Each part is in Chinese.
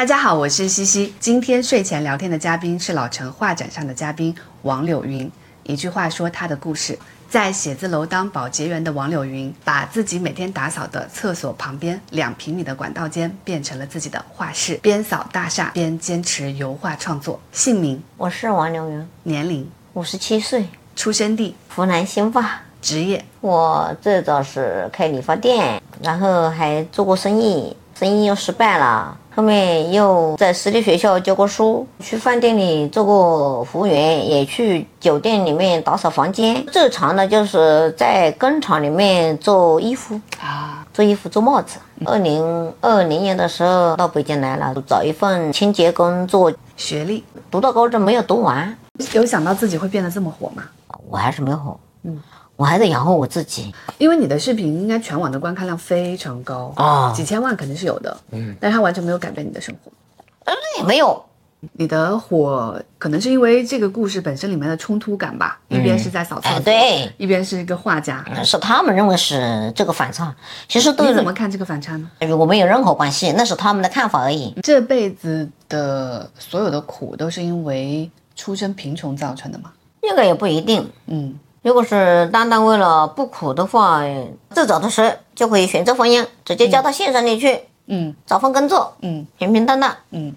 大家好，我是西西。今天睡前聊天的嘉宾是老城画展上的嘉宾王柳云。一句话说他的故事，在写字楼当保洁员的王柳云，把自己每天打扫的厕所旁边两平米的管道间变成了自己的画室，边扫大厦边坚持油画创作。姓名、我是王柳云，年龄、五十七岁，出生地、湖南新化。职业。我最早是开理发店，然后还做过生意，生意又失败了。后面又在私立学校教过书，去饭店里做过服务员，也去酒店里面打扫房间。最长的就是在工厂里面做衣服啊，做衣服、做帽子。二零二零年的时候到北京来了，找一份清洁工做。学历读到高中没有读完，有想到自己会变得这么火吗？我还是没有火，嗯。我还得养活我自己，因为你的视频应该全网的观看量非常高啊，几千万肯定是有的，嗯，但是它完全没有改变你的生活，嗯，没有。你的火可能是因为这个故事本身里面的冲突感吧，一边是在扫厕所，对，一边是一个画家，是他们认为是这个反差。其实你怎么看这个反差呢？与我没有任何关系，那是他们的看法而已。这辈子的所有的苦都是因为出身贫穷造成的吗？那个也不一定，嗯。如果是单单为了不苦的话，最早的时候就可以选择婚姻，直接嫁到县城里去，嗯，找份工作，嗯，平平淡淡，嗯，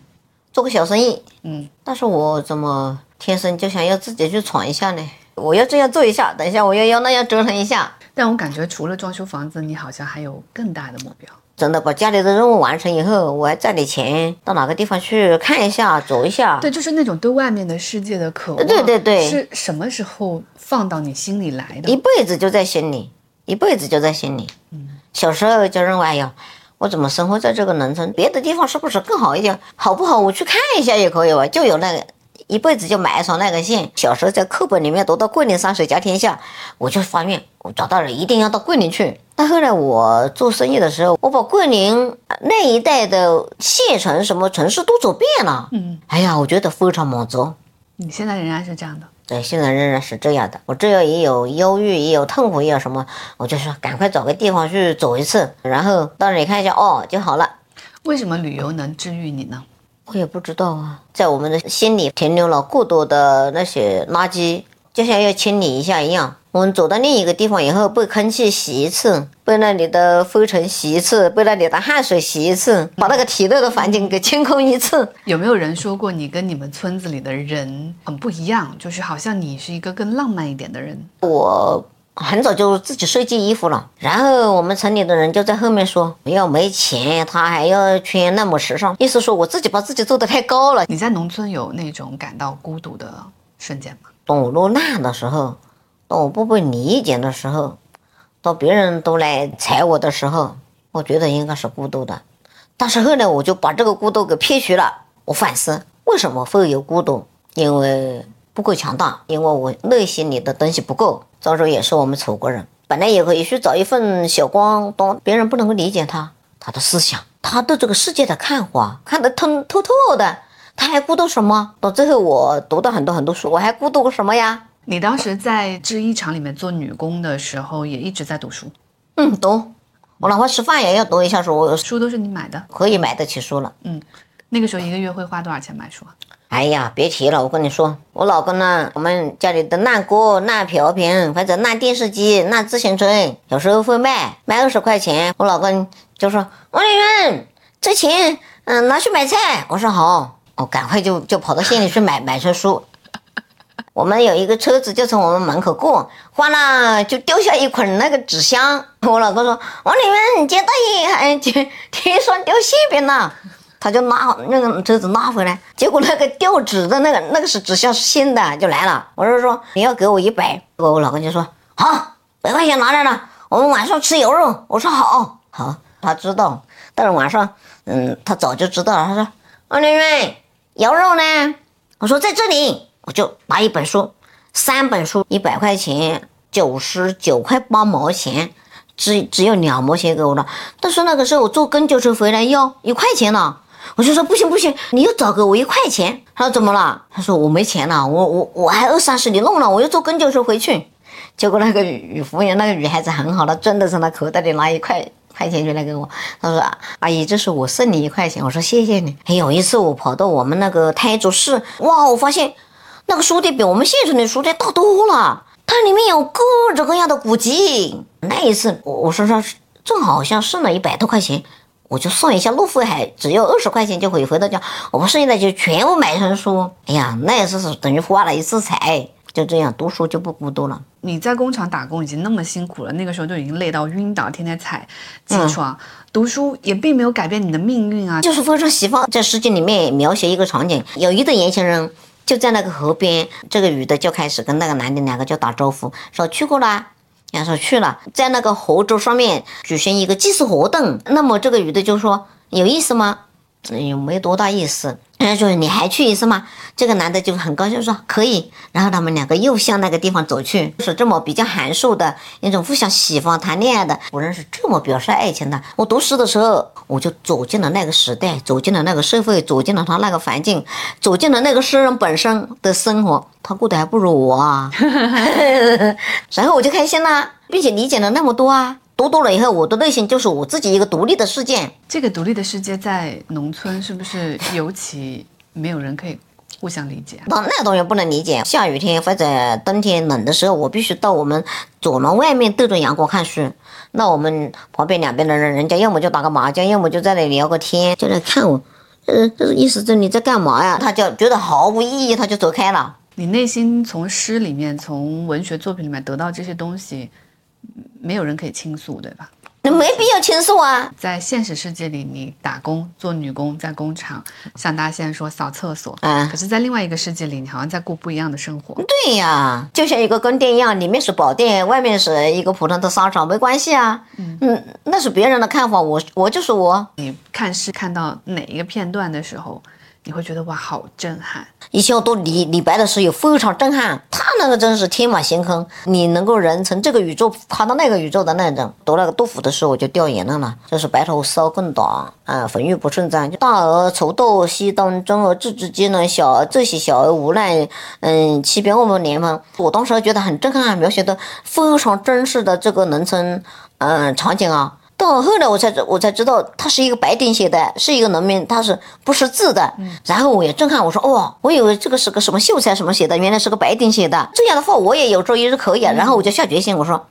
做个小生意，嗯。但是我怎么天生就想要自己去闯一下呢？我要这样做一下，等一下我又要那样折腾一下。但我感觉除了装修房子，你好像还有更大的目标。真的把家里的任务完成以后，我还赚点钱，到哪个地方去看一下，走一下。对，就是那种对外面的世界的渴望。对对对，是什么时候放到你心里来的？一辈子就在心里，一辈子就在心里。嗯，小时候就认为，哎呀，我怎么生活在这个农村？别的地方是不是更好一点？好不好？我去看一下也可以吧。就有那个。一辈子就埋藏那个线。小时候在课本里面读到“桂林山水甲天下”，我就发愿，我找到了一定要到桂林去。但后来我做生意的时候，我把桂林那一带的县城、什么城市都走遍了。嗯，哎呀，我觉得非常满足。你现在仍然是这样的？对，现在仍然是这样的。我这样也有忧郁，也有痛苦，也有什么，我就说赶快找个地方去走一次，然后到那里看一下，哦，就好了。为什么旅游能治愈你呢？我也不知道啊，在我们的心里停留了过多的那些垃圾，就像要清理一下一样。我们走到另一个地方以后，被空气洗一次，被那里的灰尘洗一次，被那里的汗水洗一次，把那个体内的环境给清空一次。有没有人说过你跟你们村子里的人很不一样？就是好像你是一个更浪漫一点的人。我。很早就自己设计衣服了，然后我们城里的人就在后面说：“要没钱，他还要穿那么时尚。”意思说我自己把自己做的太高了。你在农村有那种感到孤独的瞬间吗？当我落难的时候，当我不被理解的时候，当别人都来踩我的时候，我觉得应该是孤独的。但是后来我就把这个孤独给撇除了。我反思为什么会有孤独，因为不够强大，因为我内心里的东西不够。赵州也是我们楚国人，本来也可以去找一份小光东，别人不能够理解他，他的思想，他对这个世界的看法，看得通透透的，他还孤独什么？到最后我读到很多很多书，我还孤独个什么呀？你当时在制衣厂里面做女工的时候，也一直在读书？嗯，读，我哪怕吃饭也要读一下书。书都是你买的？可以买得起书了。嗯，那个时候一个月会花多少钱买书？哎呀，别提了！我跟你说，我老公呢，我们家里的烂锅、烂瓢瓶或者烂电视机、烂自行车，有时候会卖，卖二十块钱。我老公就说：“王丽云，这钱，嗯，拿去买菜。”我说好，我赶快就就跑到县里去买 买车书。我们有一个车子就从我们门口过，完了就掉下一捆那个纸箱。我老公说：“王丽云，接大爷，听听说掉馅饼了。”他就拉那个车子拉回来，结果那个掉纸的那个那个是纸箱是新的，就来了。我就说你要给我一百，结果我老公就说好，百块钱拿来了，我们晚上吃油肉。我说好，好，他知道，但是晚上，嗯，他早就知道了。他说王玲玲，羊肉呢？我说在这里，我就拿一本书，三本书一百块钱，九十九块八毛钱，只只有两毛钱给我了。但是那个时候我坐公交车回来要一块钱呢。我就说不行不行，你又找给我一块钱。他说怎么了？他说我没钱了，我我我还二三十里弄了，我又坐公交车回去。结果那个女服务员那个女孩子很好，她真的从她口袋里拿一块块钱就来给我，她说：“阿姨，这是我剩你一块钱。”我说：“谢谢你。”还有一次我跑到我们那个台州市，哇，我发现那个书店比我们县城的书店大多了，它里面有各种各样的古籍。那一次我我身上正好像剩了一百多块钱，我就算一下路费，还只要二十块钱就可以回到家。我们剩下的就全部买成书。哎呀，那也是等于发了一次财。就这样，读书就不孤独了。你在工厂打工已经那么辛苦了，那个时候就已经累到晕倒，天天踩起床读书，也并没有改变你的命运啊。就是非常喜欢在诗经里面描写一个场景，有一对年轻人就在那个河边，这个女的就开始跟那个男的两个就打招呼，说去过了，人家说去了，在那个河州上面举行一个祭祀活动。那么这个女的就说有意思吗？也没多大意思。人家说你还去一次吗？这个男的就很高兴说可以。然后他们两个又向那个地方走去，是这么比较含蓄的一种互相喜欢谈恋爱的。不认识这么表示爱情的。我读诗的时候，我就走进了那个时代，走进了那个社会，走进了他那个环境，走进了那个诗人本身的生活。他过得还不如我啊。然后我就开心了，并且理解了那么多啊。读多了以后，我的内心就是我自己一个独立的世界。这个独立的世界在农村是不是尤其没有人可以互相理解？那那当然不能理解。下雨天或者冬天冷的时候，我必须到我们左廊外面对着阳光看书。那我们旁边两边的人，人家要么就打个麻将，要么就在那里聊个天，就来看我。呃，这是意思是你在干嘛呀？他就觉得毫无意义，他就走开了。你内心从诗里面、从文学作品里面得到这些东西。没有人可以倾诉，对吧？那没必要倾诉啊。在现实世界里，你打工做女工，在工厂，像大仙说扫厕所。嗯。可是，在另外一个世界里，你好像在过不一样的生活。对呀，就像一个宫殿一样，里面是宝殿，外面是一个普通的商场，没关系啊。嗯嗯，那是别人的看法，我我就是我。你看是看到哪一个片段的时候？你会觉得哇，好震撼！以前我读李李白的诗也非常震撼，他那个真是天马行空，你能够人从这个宇宙看到那个宇宙的那种。读那个杜甫的诗，我就掉眼泪了。这是白头搔更短，啊，浑欲不胜簪。大儿锄豆溪东，中而治之艰难，小儿这些小儿无奈，嗯，欺骗我们年方。我当时觉得很震撼，描写的非常真实的这个农村，嗯，场景啊。到后来我才我才知道，他是一个白丁写的，是一个农民，他是不识字的。然后我也震撼，我说哦，我以为这个是个什么秀才什么写的，原来是个白丁写的。这样的话我也有朝一日可以。然后我就下决心，我说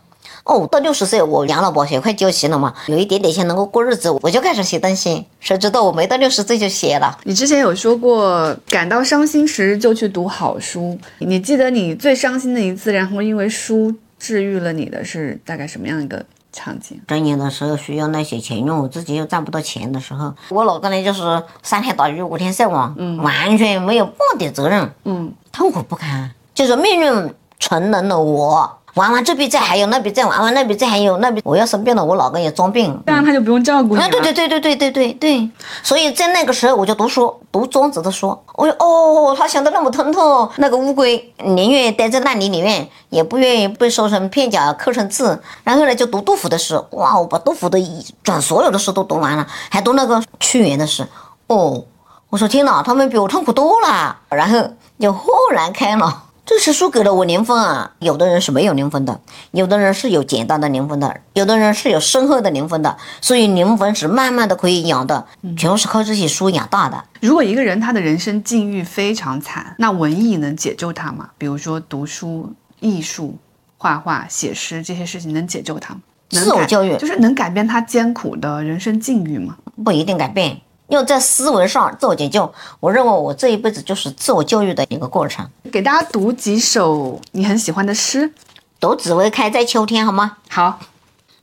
哦，到六十岁我养老保险快交齐了嘛，有一点点钱能够过日子，我就开始写东西。谁知道我没到六十岁就写了。你之前有说过，感到伤心时就去读好书。你记得你最伤心的一次，然后因为书治愈了你的是大概什么样一个？场景，正年的时候需要那些钱用，我自己又赚不到钱的时候，我老公呢就是三天打鱼五天晒网，嗯，完全没有半点责任，嗯，痛苦不堪，就是命运沉沦了我。玩完这笔债还有那笔债，玩完那笔债还有那笔，我要生病了，我老公也装病，这样他就不用照顾你了。对对对对对对对对，所以在那个时候我就读书，读庄子的书。我哦，他想的那么通透，那个乌龟宁愿待在烂泥里面，也不愿意被烧成片甲，刻成字。然后呢，就读杜甫的诗，哇，我把杜甫的一转所有的诗都读完了，还读那个屈原的诗。哦，我说天哪，他们比我痛苦多了。然后就豁然开朗。这是书给了我灵魂啊！有的人是没有灵魂的，有的人是有简单的灵魂的，有的人是有深厚的灵魂的。所以灵魂是慢慢的可以养的，全是靠这些书养大的。如果一个人他的人生境遇非常惨，那文艺能解救他吗？比如说读书、艺术、画画、写诗这些事情能解救他吗？自我教育就是能改变他艰苦的人生境遇吗？不一定改变。要在思维上自我解救，我认为我这一辈子就是自我教育的一个过程。给大家读几首你很喜欢的诗，读紫薇开在秋天好吗？好，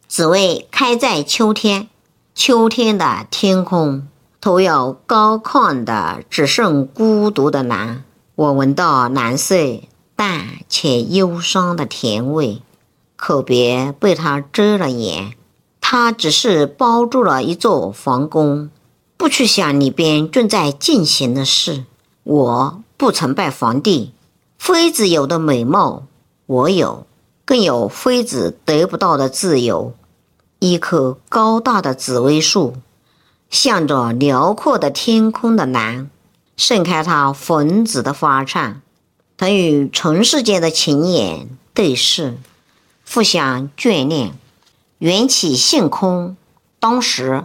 紫薇开在秋天，秋天的天空，头有高亢的，只剩孤独的蓝。我闻到蓝色淡且忧伤的甜味，可别被它遮了眼，它只是包住了一座皇宫。不去想里边正在进行的事。我不曾拜皇帝，妃子有的美貌，我有，更有妃子得不到的自由。一棵高大的紫薇树，向着辽阔的天空的蓝，盛开它粉紫的花瓣。它与尘世间的情眼对视，互相眷恋，缘起性空。当时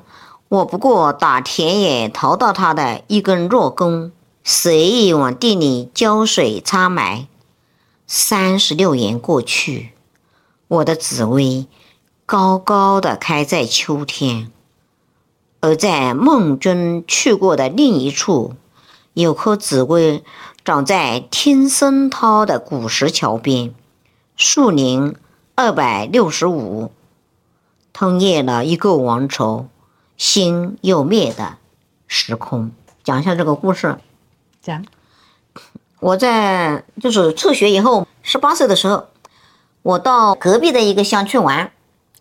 我不过打田野淘到他的一根弱弓，随意往地里浇水插埋。三十六年过去，我的紫薇高高的开在秋天，而在梦中去过的另一处，有棵紫薇长在天生涛的古石桥边，树龄二百六十五。吞咽了一个王朝，兴又灭的时空。讲一下这个故事。讲，我在就是辍学以后，十八岁的时候，我到隔壁的一个乡去玩，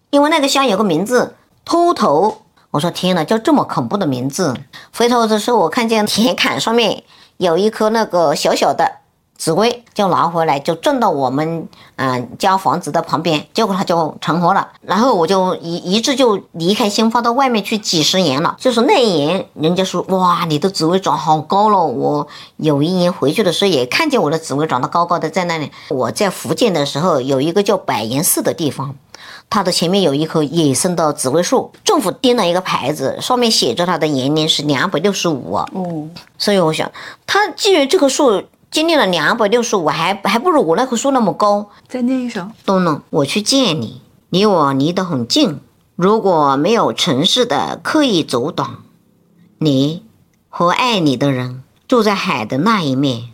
因为那个乡有个名字秃头。我说天哪，叫这么恐怖的名字！回头的时候，我看见田坎上面有一棵那个小小的。紫薇就拿回来，就种到我们嗯家房子的旁边，结果它就成活了。然后我就一一直就离开新发到外面去几十年了。就是那一年，人家说哇，你的紫薇长好高了。我有一年回去的时候，也看见我的紫薇长得高高的在那里。我在福建的时候，有一个叫百岩寺的地方，它的前面有一棵野生的紫薇树，政府钉了一个牌子，上面写着它的年龄是两百六十五。嗯，所以我想，它既然这棵树。经历了两百六十五，还还不如我那棵树那么高。再念一首。东东，我去见你，离我离得很近。如果没有城市的刻意阻挡，你和爱你的人住在海的那一面。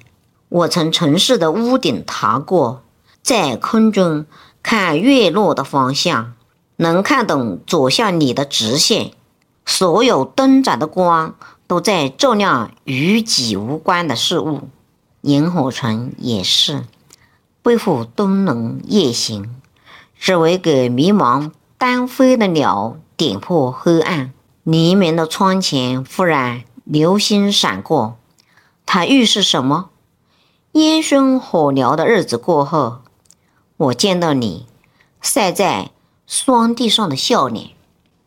我从城市的屋顶爬过，在空中看月落的方向，能看懂走向你的直线。所有灯盏的光都在照亮与己无关的事物。萤火虫也是背负冬冷夜行，只为给迷茫单飞的鸟点破黑暗。黎明的窗前忽然流星闪过，它预示什么？烟熏火燎的日子过后，我见到你晒在霜地上的笑脸。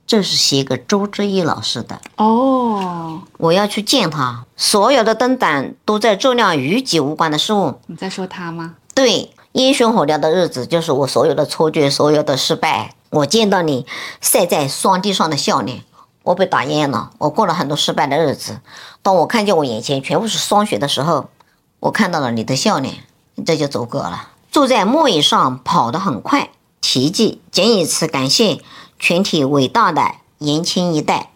这是写给周志毅老师的哦，我要去见他。所有的灯胆都在照亮与己无关的事物。你在说他吗？对，烟熏火燎的日子就是我所有的错觉，所有的失败。我见到你晒在霜地上的笑脸，我被打厌了。我过了很多失败的日子。当我看见我眼前全部是霜雪的时候，我看到了你的笑脸，这就足够了。坐在木椅上跑得很快，奇迹，仅以此感谢。全体伟大的年轻一代，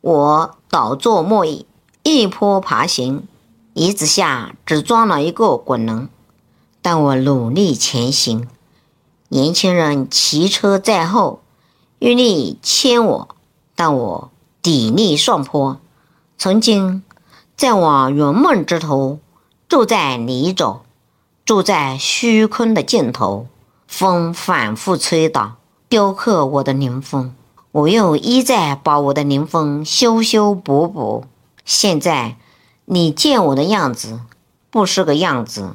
我倒坐木椅，一坡爬行，椅子下只装了一个滚轮，但我努力前行。年轻人骑车在后，用力牵我，但我砥砺上坡。曾经在我圆梦之途，住在泥沼，住在虚空的尽头，风反复吹打。雕刻我的灵魂，我又一再把我的灵魂修修补补。现在你见我的样子，不是个样子，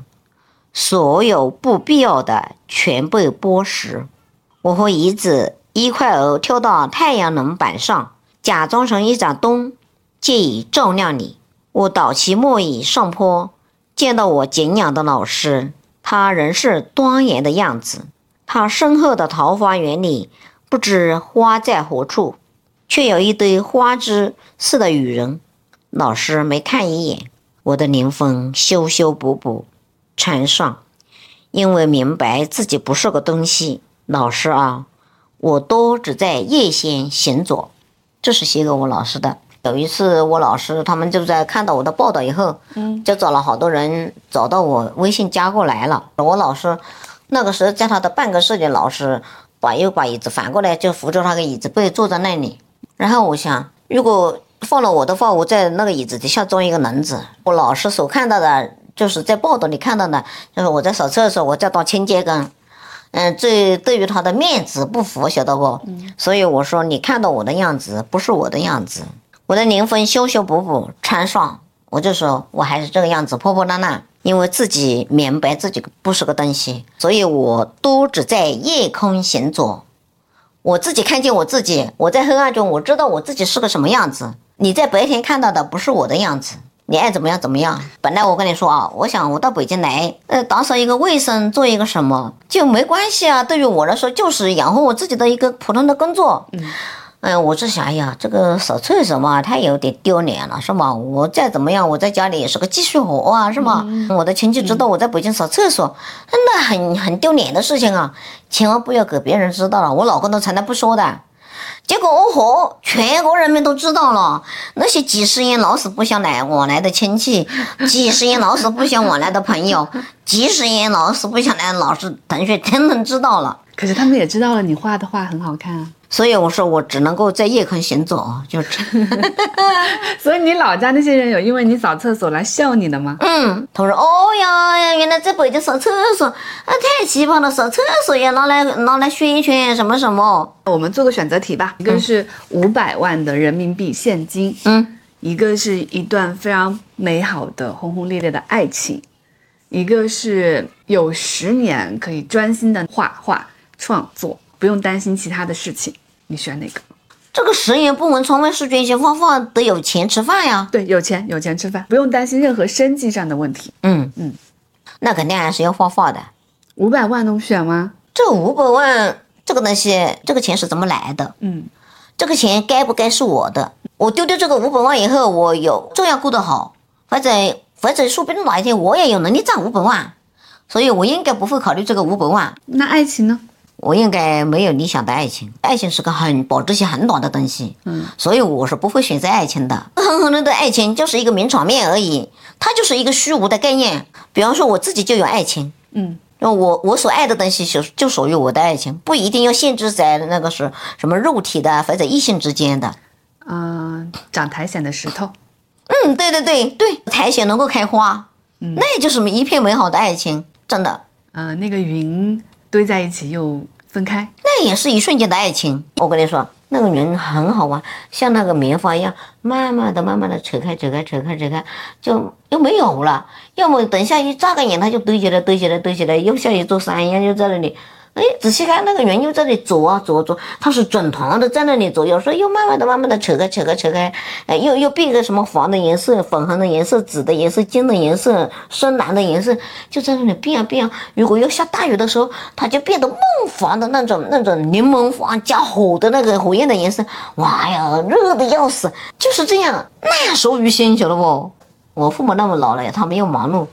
所有不必要的全被剥蚀。我和椅子一块儿跳到太阳能板上，假装成一盏灯，借以照亮你。我倒骑木椅上坡，见到我敬仰的老师，他仍是端严的样子。他身后的桃花源里，不知花在何处，却有一堆花枝似的雨人。老师没看一眼，我的灵魂修修补补，穿上，因为明白自己不是个东西。老师啊，我都只在夜间行走。这是写给我老师的。有一次，我老师他们就在看到我的报道以后，嗯，就找了好多人找到我微信加过来了。我老师。那个时候，在他的办公室里，老师把又把椅子反过来，就扶着那个椅子背坐在那里。然后我想，如果放了我的话，我在那个椅子底下装一个轮子。我老师所看到的，就是在报道里看到的，就是我在扫厕所，我在当清洁工。嗯，这对于他的面子不服，晓得不？所以我说，你看到我的样子，不是我的样子。我的灵魂修修补补穿上，我就说我还是这个样子，破破烂烂。因为自己明白自己不是个东西，所以我都只在夜空行走。我自己看见我自己，我在黑暗中，我知道我自己是个什么样子。你在白天看到的不是我的样子，你爱怎么样怎么样。本来我跟你说啊，我想我到北京来，呃，打扫一个卫生，做一个什么就没关系啊。对于我来说，就是养活我自己的一个普通的工作。嗯，哎，我是想，哎呀，这个扫厕所嘛，太有点丢脸了，是吗？我再怎么样，我在家里也是个技术活啊，是吧？我的亲戚知道我在北京扫厕所，那很很丢脸的事情啊，千万不要给别人知道了。我老公都从来不说的。结果哦吼，全国人民都知道了，那些几十年老死不相来往来的亲戚，几十年老死不相往来的朋友，几十年老死不相来的老师同学，统统知道了。可是他们也知道了，你画的画很好看啊。所以我说我只能够在夜空行走，就 是。所以你老家那些人有因为你扫厕所来笑你的吗？嗯，他说哦呀，原来在北京扫厕所啊，太奇葩了，扫厕所也拿来拿来宣传什么什么。我们做个选择题吧，一个是五百万的人民币现金，嗯，一个是一段非常美好的轰轰烈烈的爱情，一个是有十年可以专心的画画创作，不用担心其他的事情。你选哪个？这个十年不闻窗外事，卷心画画得有钱吃饭呀。对，有钱有钱吃饭，不用担心任何生计上的问题。嗯嗯，那肯定还是要画画的。五百万能选吗？这五百万这个东西，这个钱是怎么来的？嗯，这个钱该不该是我的？我丢掉这个五百万以后，我有照样过得好，反正反正说不定哪一天我也有能力赚五百万，所以我应该不会考虑这个五百万。那爱情呢？我应该没有理想的爱情，爱情是个很保质期很短的东西，嗯，所以我是不会选择爱情的。很多人的爱情就是一个名场面而已，它就是一个虚无的概念。比方说我自己就有爱情，嗯，那我我所爱的东西就就属于我的爱情，不一定要限制在那个是什么肉体的或者异性之间的。嗯，长苔藓的石头，嗯，对对对对，苔藓能够开花，嗯，那就是一片美好的爱情，真的。嗯，那个云。堆在一起又分开，那也是一瞬间的爱情。我跟你说，那个人很好玩，像那个棉花一样，慢慢的、慢慢的扯开、扯开、扯开、扯开，就又没有了。要么等下一眨个眼，它就堆起来、堆起来、堆起来，又像一座山一样，就在那里。哎，仔细看那个圆又在那里走啊走啊走，它是整团的在那里走，有时候又慢慢的、慢慢的扯开、扯开、扯开，哎，又又变个什么黄的颜色、粉红的颜色、紫的颜色、金的颜色、深蓝的颜色，就在那里变啊变啊。如果要下大雨的时候，它就变得梦黄的那种、那种柠檬黄加火的那个火焰的颜色，哇呀，热的要死，就是这样，那时候于心，晓得不？我父母那么老了，他们又忙碌。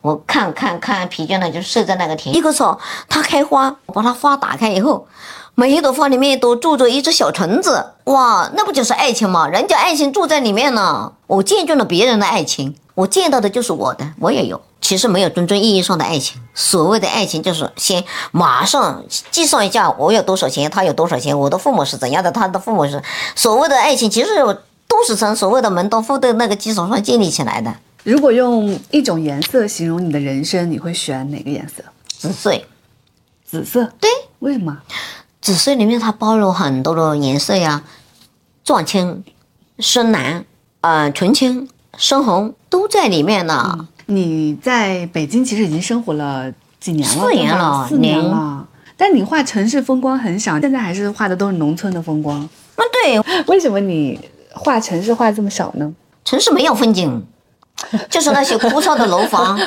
我看看看疲倦了，就睡在那个田。一棵草，它开花，我把它花打开以后，每一朵花里面都住着一只小虫子。哇，那不就是爱情吗？人家爱情住在里面呢。我见证了别人的爱情，我见到的就是我的，我也有。其实没有真正意义上的爱情。所谓的爱情，就是先马上计算一下我有多少钱，他有多少钱，我的父母是怎样的，他的父母是。所谓的爱情，其实都是从所谓的门当户对那个基础上建立起来的。如果用一种颜色形容你的人生，你会选哪个颜色？紫色。紫色？对，为什么？紫色里面它包容很多的颜色呀，壮青、深蓝、呃纯青、深红都在里面呢。你在北京其实已经生活了几年了？四年了，四年了。但你画城市风光很少，现在还是画的都是农村的风光。啊，对。为什么你画城市画这么少呢？城市没有风景。就是那些枯燥的楼房，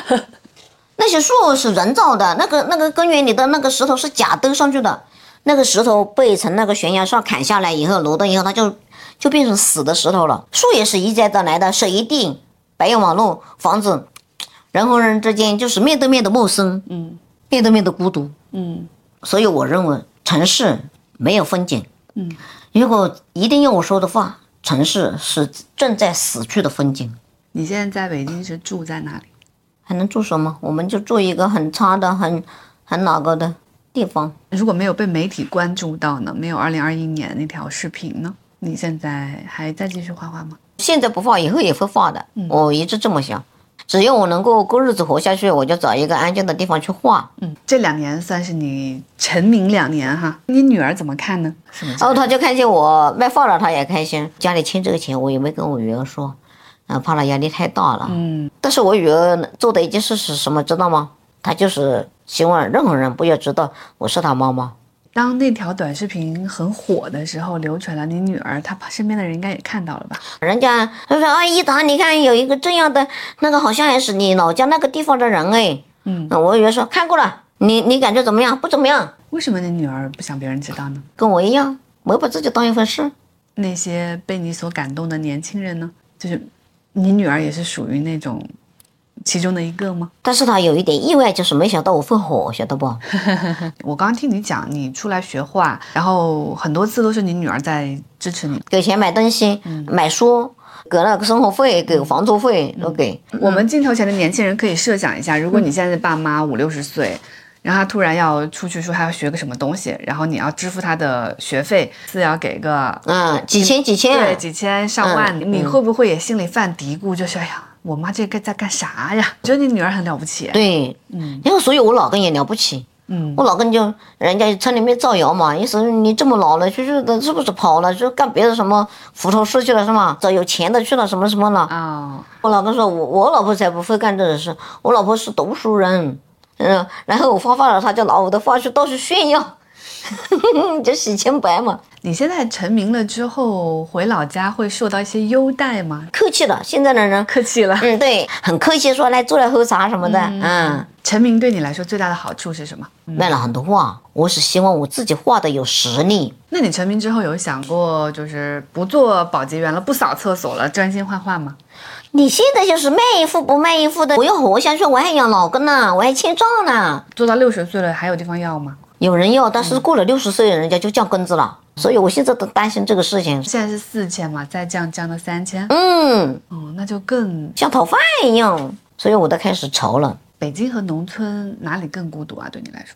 那些树是人造的，那个那个公园里的那个石头是假堆上去的，那个石头被从那个悬崖上砍下来以后，挪动以后，它就就变成死的石头了。树也是一再的来的，水一地，白杨马路，房子，人和人之间就是面对面的陌生，嗯，面对面的孤独，嗯，所以我认为城市没有风景，嗯，如果一定要我说的话，城市是正在死去的风景。你现在在北京是住在哪里？还能住什么？我们就住一个很差的、很很那个的地方。如果没有被媒体关注到呢？没有二零二一年那条视频呢？你现在还在继续画画吗？现在不画，以后也会画的。我一直这么想，只要我能够过日子活下去，我就找一个安静的地方去画。嗯，这两年算是你成名两年哈。你女儿怎么看呢？然后她就看见我卖画了，她也开心。家里欠这个钱，我也没跟我女儿说。啊，怕他压力太大了。嗯，但是我女儿做的一件事是什么，知道吗？她就是希望任何人不要知道我是她妈妈。当那条短视频很火的时候，流传了，你女儿她身边的人应该也看到了吧？人家他说啊，一达，你看有一个这样的，那个好像还是你老家那个地方的人哎。嗯，我女儿说看过了，你你感觉怎么样？不怎么样。为什么你女儿不想别人知道呢？跟我一样，没把自己当一回事。那些被你所感动的年轻人呢？就是你女儿也是属于那种其中的一个吗？但是她有一点意外，就是没想到我会火，晓得不？我刚刚听你讲，你出来学画，然后很多次都是你女儿在支持你。给钱买东西、买书，给那个生活费、给房租费都给。我们镜头前的年轻人可以设想一下，如果你现在的爸妈五六十岁，然后他突然要出去说他要学个什么东西，然后你要支付他的学费，是要给个嗯，几千几千，对几千上万，嗯你会不会也心里犯嘀咕，就是哎呀，我妈这个在干啥呀？觉得你女儿很了不起。对，嗯然后所以我老公也了不起。嗯，我老公就人家村里面造谣嘛，意思你这么老了，就是的，是不是跑了，就干别的什么浮头事去了是吗？找有钱的去了什么什么了？哦，我老公说，我我老婆才不会干这种事，我老婆是读书人，嗯，然后我发发了，他就拿我的画去到处炫耀，就洗清白嘛，你现在成名了之后，回老家会受到一些优待吗？客气了。现在的人，客气了。嗯，对，很客气，说来坐来喝茶什么的，嗯，成名对你来说最大的好处是什么？卖了很多画，我是希望我自己画的有实力。那你成名之后有想过，就是不做保洁员了，不扫厕所了，专心画画吗？你现在就是卖一副不卖一副的，我要活下去，我还养老公呢，我还欠账呢。做到六十岁了，还有地方要吗？有人要，但是过了六十岁，人家就降工资了，所以我现在都担心这个事情。现在是四千嘛，再降降到三千，嗯，哦，那就更。像讨饭一样，所以我都开始愁了。北京和农村哪里更孤独啊？对你来说？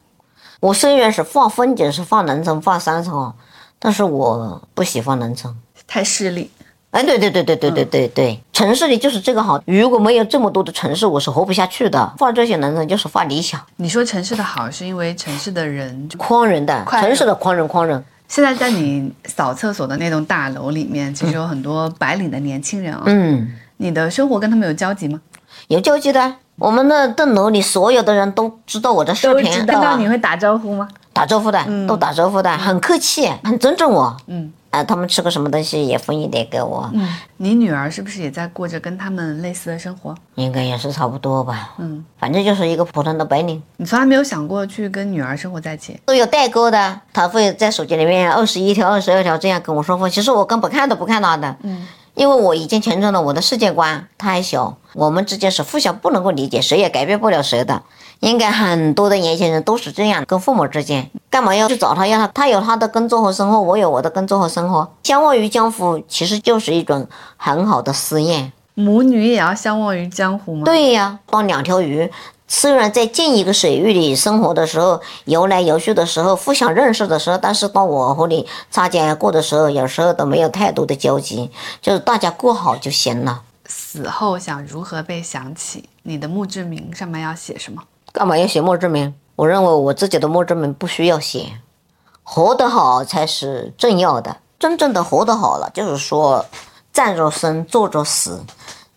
我虽然是放风景是放农村放山村啊，但是我不喜欢农村。太势利。哎，对对对对对对对对，城市里就是这个好。如果没有这么多的城市，我是活不下去的。画这些男人就是画理想，你说城市的好，是因为城市的人就宽容的，城市的宽容宽容。现在在你扫厕所的那栋大楼里面，其实有很多白领的年轻人啊、嗯，你的生活跟他们有交集吗？有交集的。我们那栋楼里所有的人都知道我的视频，知道你会打招呼吗？打招呼的，都打招呼的，很客气，很尊重我。嗯啊，他们吃个什么东西也分一点给我，嗯，你女儿是不是也在过着跟他们类似的生活？应该也是差不多吧。嗯，反正就是一个普通的白领。你从来没有想过去跟女儿生活在一起？都有代沟的，他会在手机里面二十一条、二十二条这样跟我说话，其实我根本看都不看他的。嗯，因为我已经形成了我的世界观，他还小，我们之间是互相不能够理解，谁也改变不了谁的。应该很多的年轻人都是这样，跟父母之间干嘛要去找他？要他，他有他的工作和生活，我有我的工作和生活，相忘于江湖，其实就是一种很好的思验。母女也要相忘于江湖吗？，对呀，当两条鱼虽然在近一个水域里生活的时候，游来游去的时候，互相认识的时候，但是当我和你擦肩而过的时候，有时候都没有太多的交集，就是大家过好就行了。死后想如何被想起？你的墓志铭上面要写什么？干嘛要写墓志铭？我认为我自己的墓志铭不需要写，活得好才是重要的。真正的活得好了，就是说站着生，坐着死。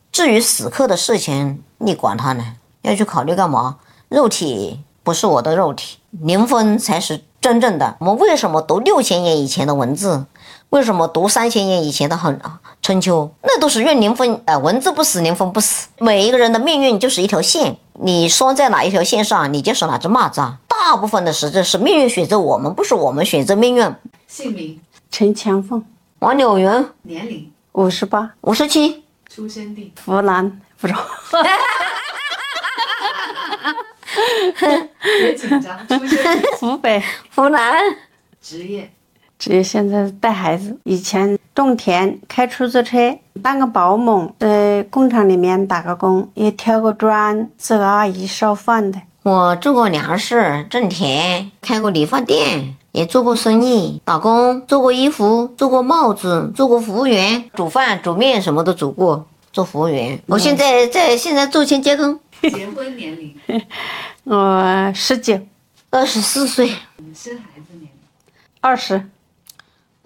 至于死后的事情，你管他呢？要去考虑干嘛？肉体不是我的肉体，灵魂才是真正的。我们为什么读六千年以前的文字？为什么读三千年以前的很春秋？那都是愿灵魂呃，文字不死，灵魂不死。每一个人的命运就是一条线，你拴在哪一条线上，你就是哪只蚂蚱。大部分的时候是命运选择我们，不是我们选择命运。姓名、陈强凤，王柳云，年龄、五十八，五十七，出生地。湖南福州。别紧张，出生地、湖北，湖南。职业、职业现在带孩子，以前种田、开出租车、当个保姆，在工厂里面打个工，也挑过砖，做个阿姨烧饭的。我做过粮食，种田，开过理发店，也做过生意，打工，做过衣服，做过帽子，做过服务员，煮饭、煮面什么都煮过，做服务员。我现在在现在做清洁工，结婚。年龄、我十九、二十四岁，生孩子年龄、二十，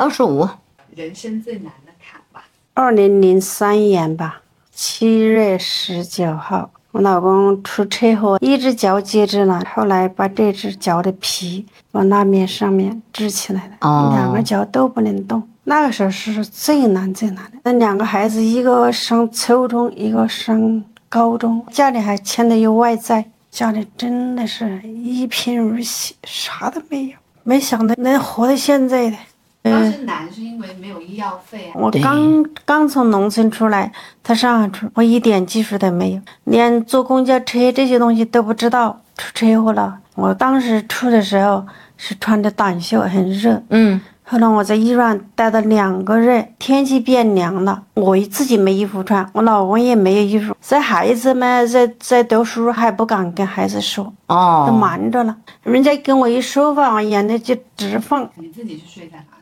二十五，人生最难的坎吧。二零零三年吧，七月十九号，我老公出车祸，一只脚截肢了，后来把这只脚的皮往那面上面支起来了，哦两个脚都不能动。那个时候是最难最难的。那两个孩子，一个上初中，一个上高中，家里还欠的有外债，家里真的是一贫如洗，啥都没有。没想到能活到现在的，当时难是因为没有医药费啊。我刚刚从农村出来，到上海出，我一点技术都没有，连坐公交车这些东西都不知道。出车祸了，我当时出的时候是穿着短袖，很热。嗯，后来我在医院待了两个月，天气变凉了，我自己没衣服穿，我老公也没有衣服，这孩子们在在读书还不敢跟孩子说，都哦，瞒着了。人家跟我一说话，我眼泪就直放。你自己是睡在哪里？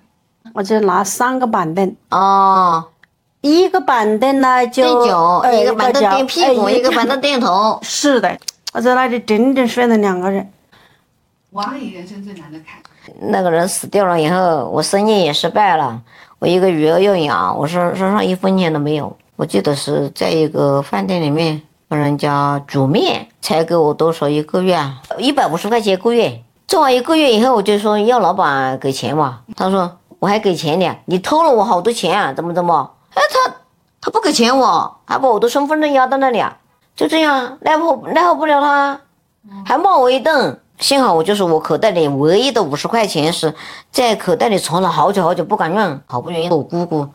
我就拿三个板凳，哦，一个板凳呢就垫脚，呃一个板凳垫屁股，呃一个板凳垫头。是的，我在那里整整睡了两个人。我阿姨人生最难的坎，那个人死掉了以后，我生意也失败了，我一个女儿要养，我身身上一分钱都没有。我记得是在一个饭店里面帮人家煮面，才给我多少一个月啊？一百五十块钱一个月。做完一个月以后，我就说要老板给钱嘛，他说我还给钱你，你偷了我好多钱啊，怎么怎么？哎，他他不给钱我，还把我的身份证压到那里啊，就这样奈何奈何不了他。还骂我一顿。幸好我就是我口袋里唯一的五十块钱是在口袋里藏了好久好久不敢用，好不容易我姑姑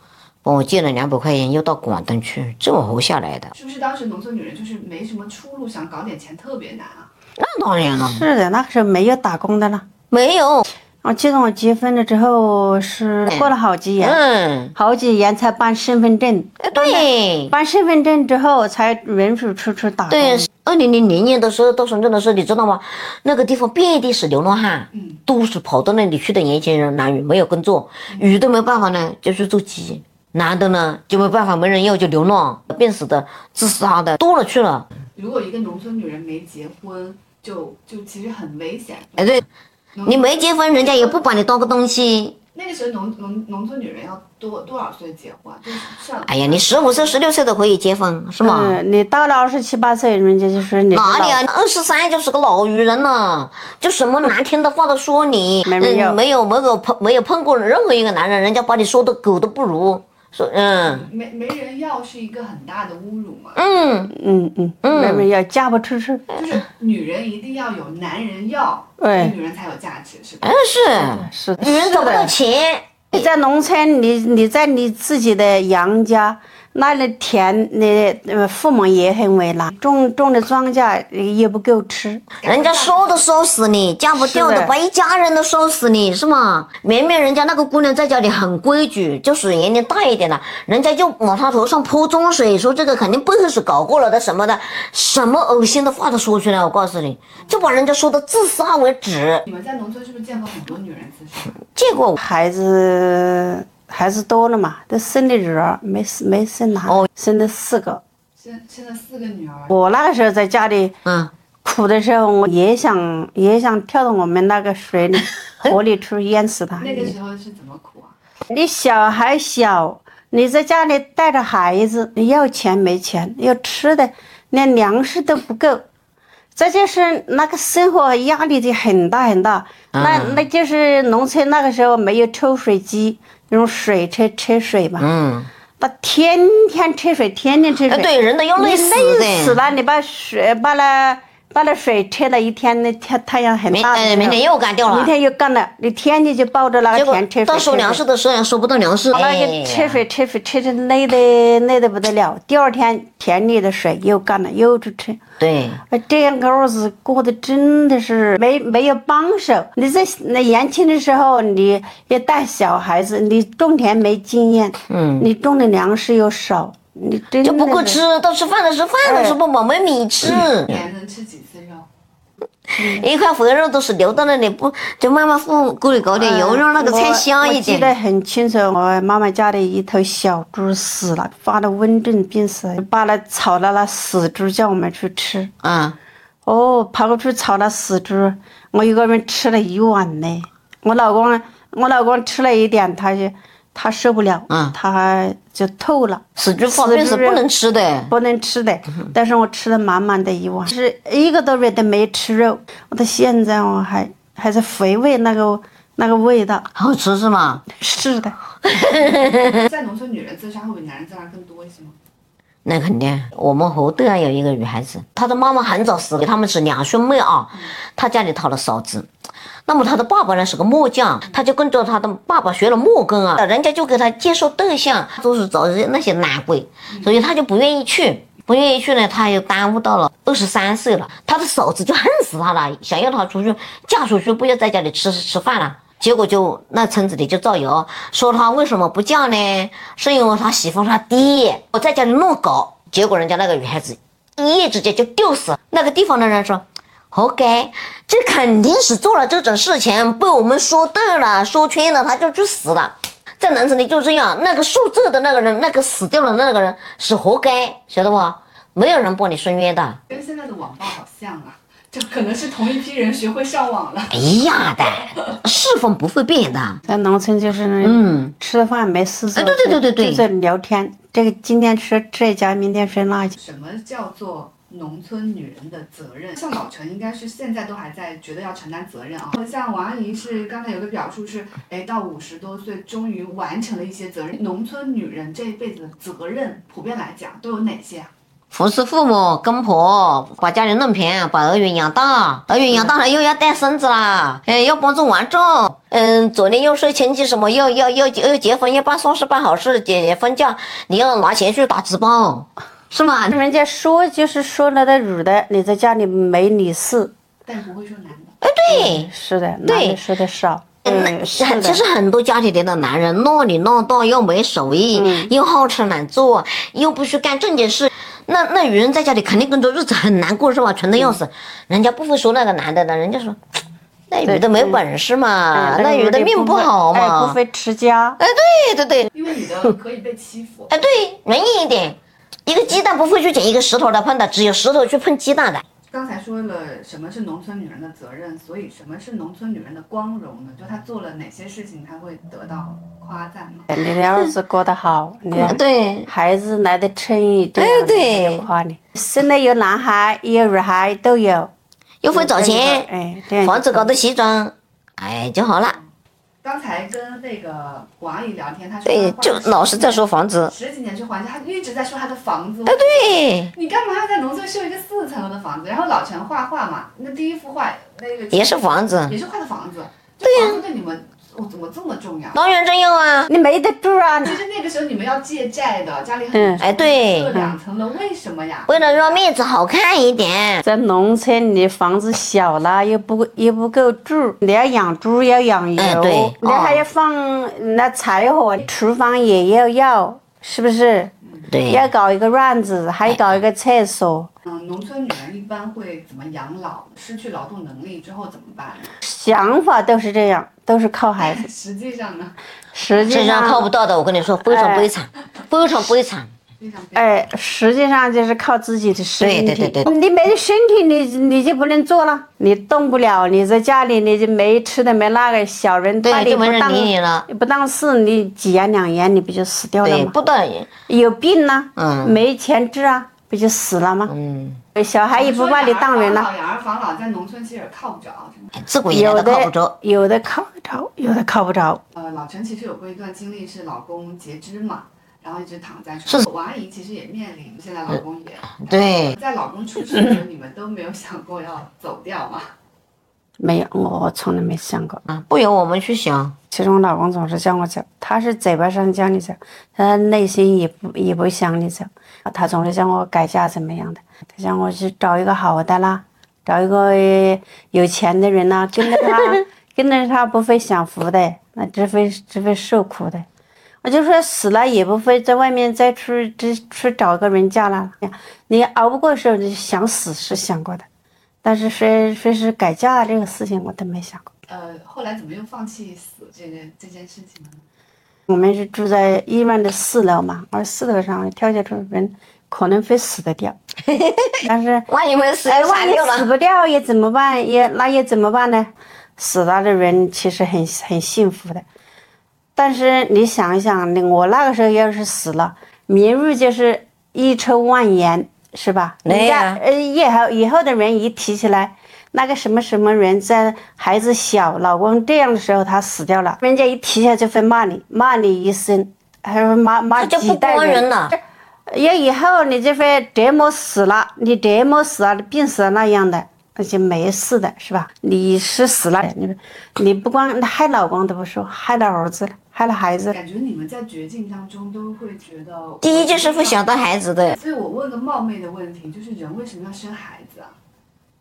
帮我借了两百块钱，又到广东去，这么活下来的。是不是当时农村女人就是没什么出路，想搞点钱特别难啊？那当然了，是的，那个时候没有打工的了。没有，我记得我结婚了之后是过了好几年，嗯，好几年才办身份证，哎对办身份证之后才允许出去打工。对，二零零零年的时候到深圳的时候，你知道吗？那个地方遍地是流浪汉，嗯，都是跑到那里去的年轻人，男女没有工作，女的没办法呢就去做鸡，男的呢就没办法没人要就流浪，病死的、自杀的多了去了。如果一个农村女人没结婚，就就其实很危险。哎，对农你没结婚，人家也不把你当个东西。那个时候农农农村女人要多多少岁结婚？就是上哎呀，你十五岁、十六岁都可以结婚，是吗？嗯，你到了二十七八岁，人家就说你哪里啊？二十三就是个老女人了，就什么难听的话都说你，没没有嗯没有没有碰没有碰过任何一个男人，人家把你说的狗都不如，说嗯。没没人要是一个很大的侮辱嘛。嗯，嗯嗯，没人要嫁不出去。就是女人一定要有男人要，对。女人才有价值，是吧？嗯？是，是的，女人找不到钱，你在农村，你你在你自己的娘家那里田，那呃父母也很为难，种种的庄稼也不够吃。人家说都收死你，嫁不掉的，把一家人都收死你，是吗？明明人家那个姑娘在家里很规矩，就是年龄大一点了，人家就往她头上泼脏水，说这个肯定背后是搞过了的什么的，什么恶心的话都说出来。我告诉你，就把人家说的自杀为止。你们在农村是不是见过很多女人自杀？结果孩子孩子多了嘛，都生的女儿，没生没生男，哦生了四个。生生了四个女儿，我那个时候在家里嗯，苦的时候，我也想也想跳到我们那个水里 河里去淹死他。那个时候是怎么苦啊？你小孩小，你在家里带着孩子，你要钱没钱，要吃的连粮食都不够，这就是那个生活压力就很大很大。那那就是农村那个时候没有抽水机，用水车车水吧，嗯，把天天车水，天天车哎，水，对，人都要你累死的。累死了，你把水把那把那水车了一天，那太太阳很明大的时候，哎明天又干掉了明，天又干了，你天天就抱着那个田吃水。到收粮食的时候也收不到粮食。那哎个车呀，水吃水吃的累的累的不得了，第二天田里的水又干了，又去吃。对，呃这样个日子过得真的是没没有帮手。你在那年轻的时候，你也带小孩子，你种田没经验，嗯，你种的粮食又少，你真就不够吃，到吃饭的时候饭都吃不饱，没米吃。你还能吃几次肉？一块肥肉都是留到那里，不就慢慢放锅里搞点油，让那个菜香一点我记得。很清楚，我妈妈家的一头小猪死了，发了瘟症病死，把那炒了那死猪叫我们去吃。嗯，哦，跑过去炒了死猪，我一个人吃了一碗呢。我老公，我老公吃了一点，他就他受不了，嗯他就吐了，死猪发病是不能吃的。不能吃的。但是我吃了满满的一碗，是一个多月都没吃肉，我到现在我还还在回味那个那个味道。好吃是吗？是的，在农村，女人自杀会比男人自杀更多一些吗？那肯定，我们河对岸有一个女孩子，她的妈妈很早死了，他们是两兄妹啊，她家里讨了嫂子。那么他的爸爸呢是个木匠，他就跟着他的爸爸学了木工啊，人家就给他介绍对象，都是找那些男鬼，所以他就不愿意去，不愿意去呢，他又耽误到了二十三岁了，他的嫂子就恨死他了，想要他出去嫁出去，不要在家里吃吃饭了，结果就那村子里就造谣说他为什么不嫁呢？是因为他媳妇他爹我在家里乱搞，结果人家那个女孩子一夜之间就吊死，那个地方的人说。活该，这肯定是做了这种事情，被我们说对了，说穿了，他就去死了。在农村里就这样，那个受罪的那个人，那个死掉了那个人是活该，晓得不？没有人帮你伸冤的。跟现在的网暴好像啊，就可能是同一批人学会上网了。一样的，世风不会变的。在农村就是那，嗯，吃饭没事做，对对对对对，就是聊天。这个今天吃这家，明天吃那家。什么叫做？农村女人的责任，像老陈应该是现在都还在觉得要承担责任啊。像王阿姨是刚才有个表述是，哎，到五十多岁终于完成了一些责任。农村女人这一辈子的责任，普遍来讲都有哪些啊？服侍父母、公婆，把家里弄平，把儿女养大，儿女养大了又要带孙子啦，哎，要帮助完账，嗯，昨天又睡亲戚什么，要要要要结婚，要办丧事办好事，结婚嫁，你要拿钱去打支包。是吗？人家说就是说了的女的，你在家里没你事，但不会说男的。哎，对，是的，男的说的少。嗯，其实很多家庭里的男人闹里闹大，又没手艺，又好吃懒做，又不去干正经事，那那女人在家里肯定跟着日子很难过，是吧？穷的要死。人家不会说那个男的的，人家说那女的没本事嘛，那女的命不好嘛，不会持家。哎，对对对，因为女的可以被欺负。哎，对，文艺一点。一个鸡蛋不会去捡一个石头来碰的，只有石头去碰鸡蛋的。刚才说了什么是农村女人的责任，所以什么是农村女人的光荣呢？就她做了哪些事情，她会得到夸赞呢？你的儿子过得好，你对孩子来的称意，对对，夸你。生了有男孩也有女孩都有，又会找钱，哎，房子搞得齐整，哎就好了。刚才跟那个王阿姨聊天，她说对，就老是在说房子，十几年去还债，她一直在说她的房子。哎，对，你干嘛要在农村修一个四层楼的房子？然后老陈画画嘛，那第一幅画那个也是房子，也是画的房子，对呀，对你们。我怎么这么重要？当然重要啊！你没得住啊！其实那个时候你们要借债的，家里很哎对，两层楼，为什么呀？为了让面子好看一点。在农村，你房子小了又不又不够住，你要养猪要养牛，你还要放那柴火，厨房也要要，是不是？对。要搞一个院子，还要搞一个厕所。嗯，农村女人一般会怎么养老？失去劳动能力之后怎么办？想法都是这样。都是靠孩子，实际上呢？实际上靠不到的。我跟你说，非常悲惨，非常悲惨。哎，实际上就是靠自己的身体。对对对对。你没身体，你你就不能做了，你动不了。你在家里，你就没吃的，没那个，小人对你不当你了，不当事，你几言两言，你不就死掉了吗？不当有病呢，嗯，没钱治啊，不就死了吗？嗯。小孩也不把你当人了。养儿防老在农村其实靠不着，自古以来都靠不着。有的靠得着，有的靠不着。呃，老陈其实有过一段经历，是老公截肢嘛，然后一直躺在床。是。王阿姨其实也面临，现在老公也。对。在老公出事的时候，你们都没有想过要走掉吗？没有，我从来没想过。啊，不由我们去想。其实我老公总是叫我走，他是嘴巴上叫你走，他内心也不也不想你走。他总是叫我改嫁怎么样的，他叫我去找一个好的啦，找一个有钱的人呐，跟着他，跟着他不会享福的，那只会只会受苦的。我就说死了也不会在外面再去去去找个人嫁了。你熬不过的时候，你想死是想过的。但是说说是改嫁这个事情，我都没想过。呃，后来怎么又放弃死这个这件事情了呢？我们是住在医院的四楼嘛，而四楼上跳下去人可能会死得掉。但是万一没死，哎，万一死不掉也怎么办？也那也怎么办呢？死了的人其实很很幸福的。但是你想一想，我那个时候要是死了，明日就是一抽万言。是吧？人家呃，以后以后的人一提起来，那个什么什么人在孩子小、老公这样的时候，他死掉了，人家一提起来就会骂你，骂你一生，还是骂骂几代人了。要以后你就会折磨死了，你折磨死了，病死了那样的，那就没事的，是吧？你是死了，你你不光害老公都不说，害了儿子，害了孩子。感觉你们在绝境当中都会觉得，第一就是会想到孩子的，所以我问个冒昧的问题，就是人为什么要生孩子啊？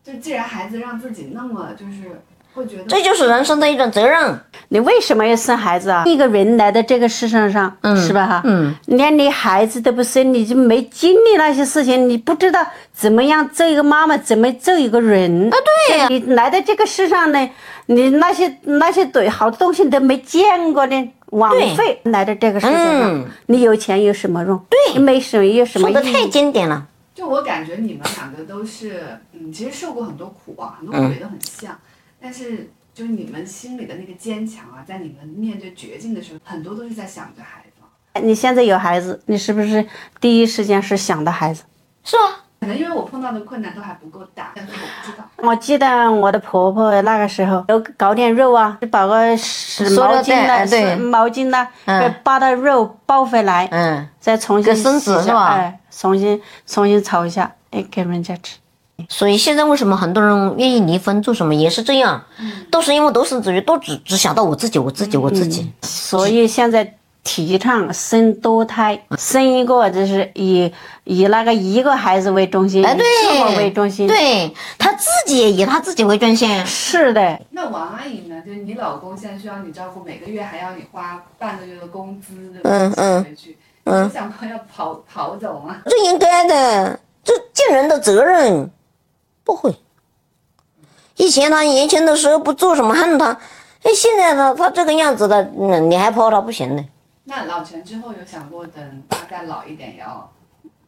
就既然孩子让自己那么就是会觉得，这就是人生的一种责任。你为什么要生孩子啊？一个人来到这个世上上，是吧？哈，嗯，连你孩子都不生，你就没经历那些事情，你不知道怎么样做一个妈妈，怎么做一个人啊？对呀你来到这个世上呢，你那些那些对好多东西都没见过呢。枉费来到这个世界上，嗯你有钱有什么用？对你没什么有什么意义？说的太经典了。就我感觉你们两个都是，嗯，其实受过很多苦啊，很多苦也都很像，但是就是你们心里的那个坚强啊，在你们面对绝境的时候，很多都是在想着孩子。你现在有孩子，你是不是第一时间是想的孩子？是啊，可能因为我碰到的困难都还不够大，但是我不知道。我记得我的婆婆那个时候有搞点肉啊，就把个毛巾呢，对湿毛巾呢，嗯把那肉包回来，嗯，再重新洗一下是吧哎，重新重新炒一下，哎，给人家吃。所以现在为什么很多人愿意离婚，做什么也是这样，都是因为独生子女都只只想到我自己，我自己，我自己。所以现在提倡生多胎，生一个就是以以那个一个孩子为中心，哎，以自我为对，中心。，对他自己也以他自己为中心。是的，那王阿姨呢？就是你老公现在需要你照顾，每个月还要你花半个月的工资，对吧？嗯嗯回去，你想过要跑跑走吗？这应该的，这尽人的责任。不会，以前他年轻的时候不做什么恨他，哎，现在他他这个样子的，嗯，你还抛他不行呢。那老陈之后有想过，等他再老一点，也要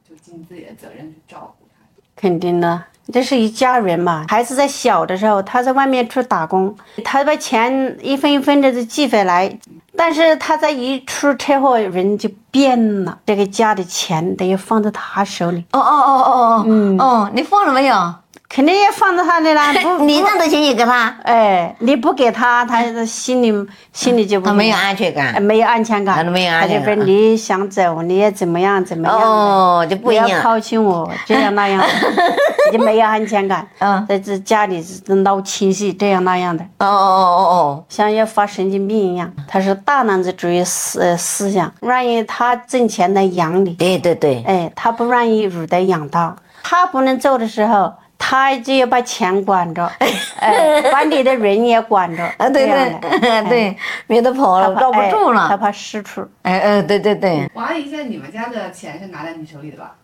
就尽自己的责任去照顾他。肯定的，这是一家人嘛。孩子在小的时候，他在外面去打工，他把钱一分一分的就寄回来，但是他在一出车祸，人就变了，这个家的钱得要放在他手里，哦哦哦哦哦，嗯，哦，你放了没有？肯定要放在他那啦。不，你不让的钱也给他，哎，你不给他，他心里心里就不他没有安全感。哎没有安全感，他没有安全感他就说你想走，你也怎么样怎么样。哦，就不不要一样。抛弃我，这样那样的，就没有安全感。嗯在这家里闹情绪，这样那样的，哦哦哦哦哦像要发神经病一样。他是大男子主义思呃思想，愿意他挣钱来养你哦，，对对对，哎，他不愿意女的养他。他不能做的时候，他就要把钱管着，哎，把你的人也管着。啊对对 对，免得跑了，他怕绕不住了他。怕失处。哎哎，对对对，王阿姨，现在你们家的钱是拿在你手里的吧？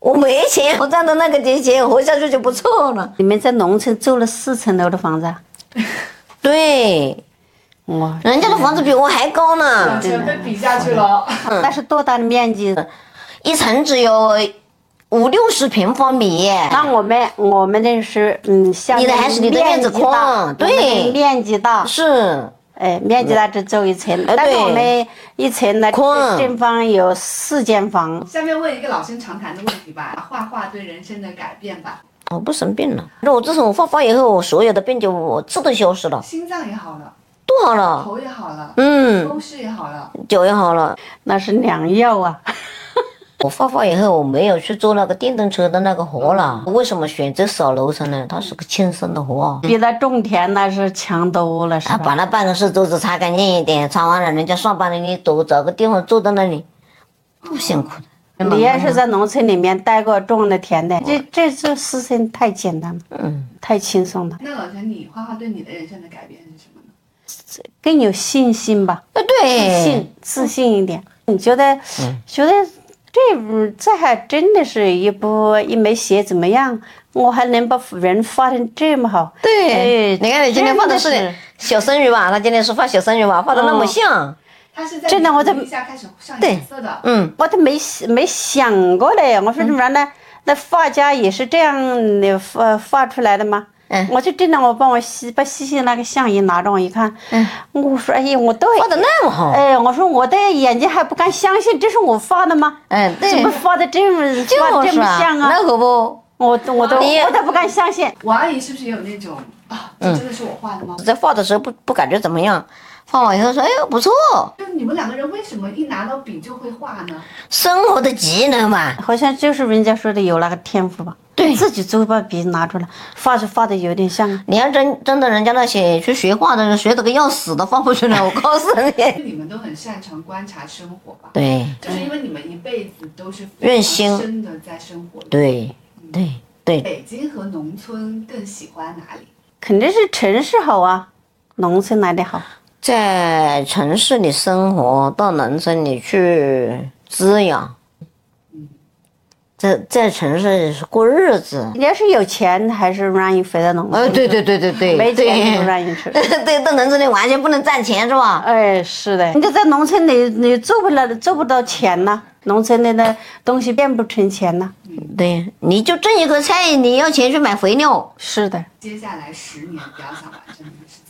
我没钱，我赚的那个点钱活下去就不错了。你们在农村住了四层楼的房子啊，对，哇，人家的房子比我还高呢，全被比下去了。那是多大的面积？一层只有五六十平方米。那我们我们的是嗯，下面你的还是你的院子面积大宽对面积大，是，哎，面积大只走一层，哎但是我们一层呢空正方有四间房，下面问一个老生常谈的问题吧，画画对人生的改变吧，我不生病了。那我自从我画画以后，我所有的病就我自动消失了，心脏也好了，都好了。头也好了，嗯，风湿也好了。脚也好了。那是良药啊。我画画以后，我没有去做那个电动车的那个活了。为什么选择扫楼层呢？它是个轻松的活啊。比那种田那是强多了，是啊，吧？把那办公室桌子擦干净一点，擦完了人家上班了，你多找个地方坐在那里，不辛苦的。你要是在农村里面待过种的田的，这这这事情太简单了，嗯，太轻松了，那老陈，你画画对你的人生的改变是什么呢？更有信心吧。哎，自对，信自信一点。你觉得，觉得这部这还真的是一部一没写怎么样，我还能把人画成这么好。对，哎你看你今天画的是小生鱼吧？他今天是画小生鱼吧，画的那么像。他是在真的我在一下开始上对颜色的，嗯，我都没没想过嘞，我说原来那画家也是这样的画画出来的吗？嗯我就真的我帮我西把西西那个相机拿着我一看，我说哎呀，我都画的那么好。哎，我说我的眼睛还不敢相信，这是我画的吗？嗯，对怎么，画的这么画这就是啊，么像啊？那可不。我都我都我都不敢相信。我阿姨是不是也有那种啊？这真的是我画的吗？在画的时候不不感觉怎么样，画完以后说，哎呦不错，就你们两个人为什么一拿到笔就会画呢？生活的技能嘛。好像就是人家说的有那个天赋吧，对自己就把笔拿出来，画就画的有点像。你要真真的人家那些去学画的人，学的个要死的，画不出来。我告诉你，你们都很擅长观察生活吧？对就是因为你们一辈子都是愿非常心深的在生活。对对对，北京和农村更喜欢哪里？肯定是城市好啊，农村来的好。在城市里生活，到农村里去滋养。在在城市里过日子，你要是有钱，还是愿意回到农村。哎，对对对对对，没钱就不 对愿意去。对，到农村里完全不能赚钱是吧？哎，是的，你就在农村里，你做不了，做不到钱呐。农村里的东西变不成钱呐。对，你就挣一个菜，你要钱去买肥料。是的，接下来十年比较想完成的事情。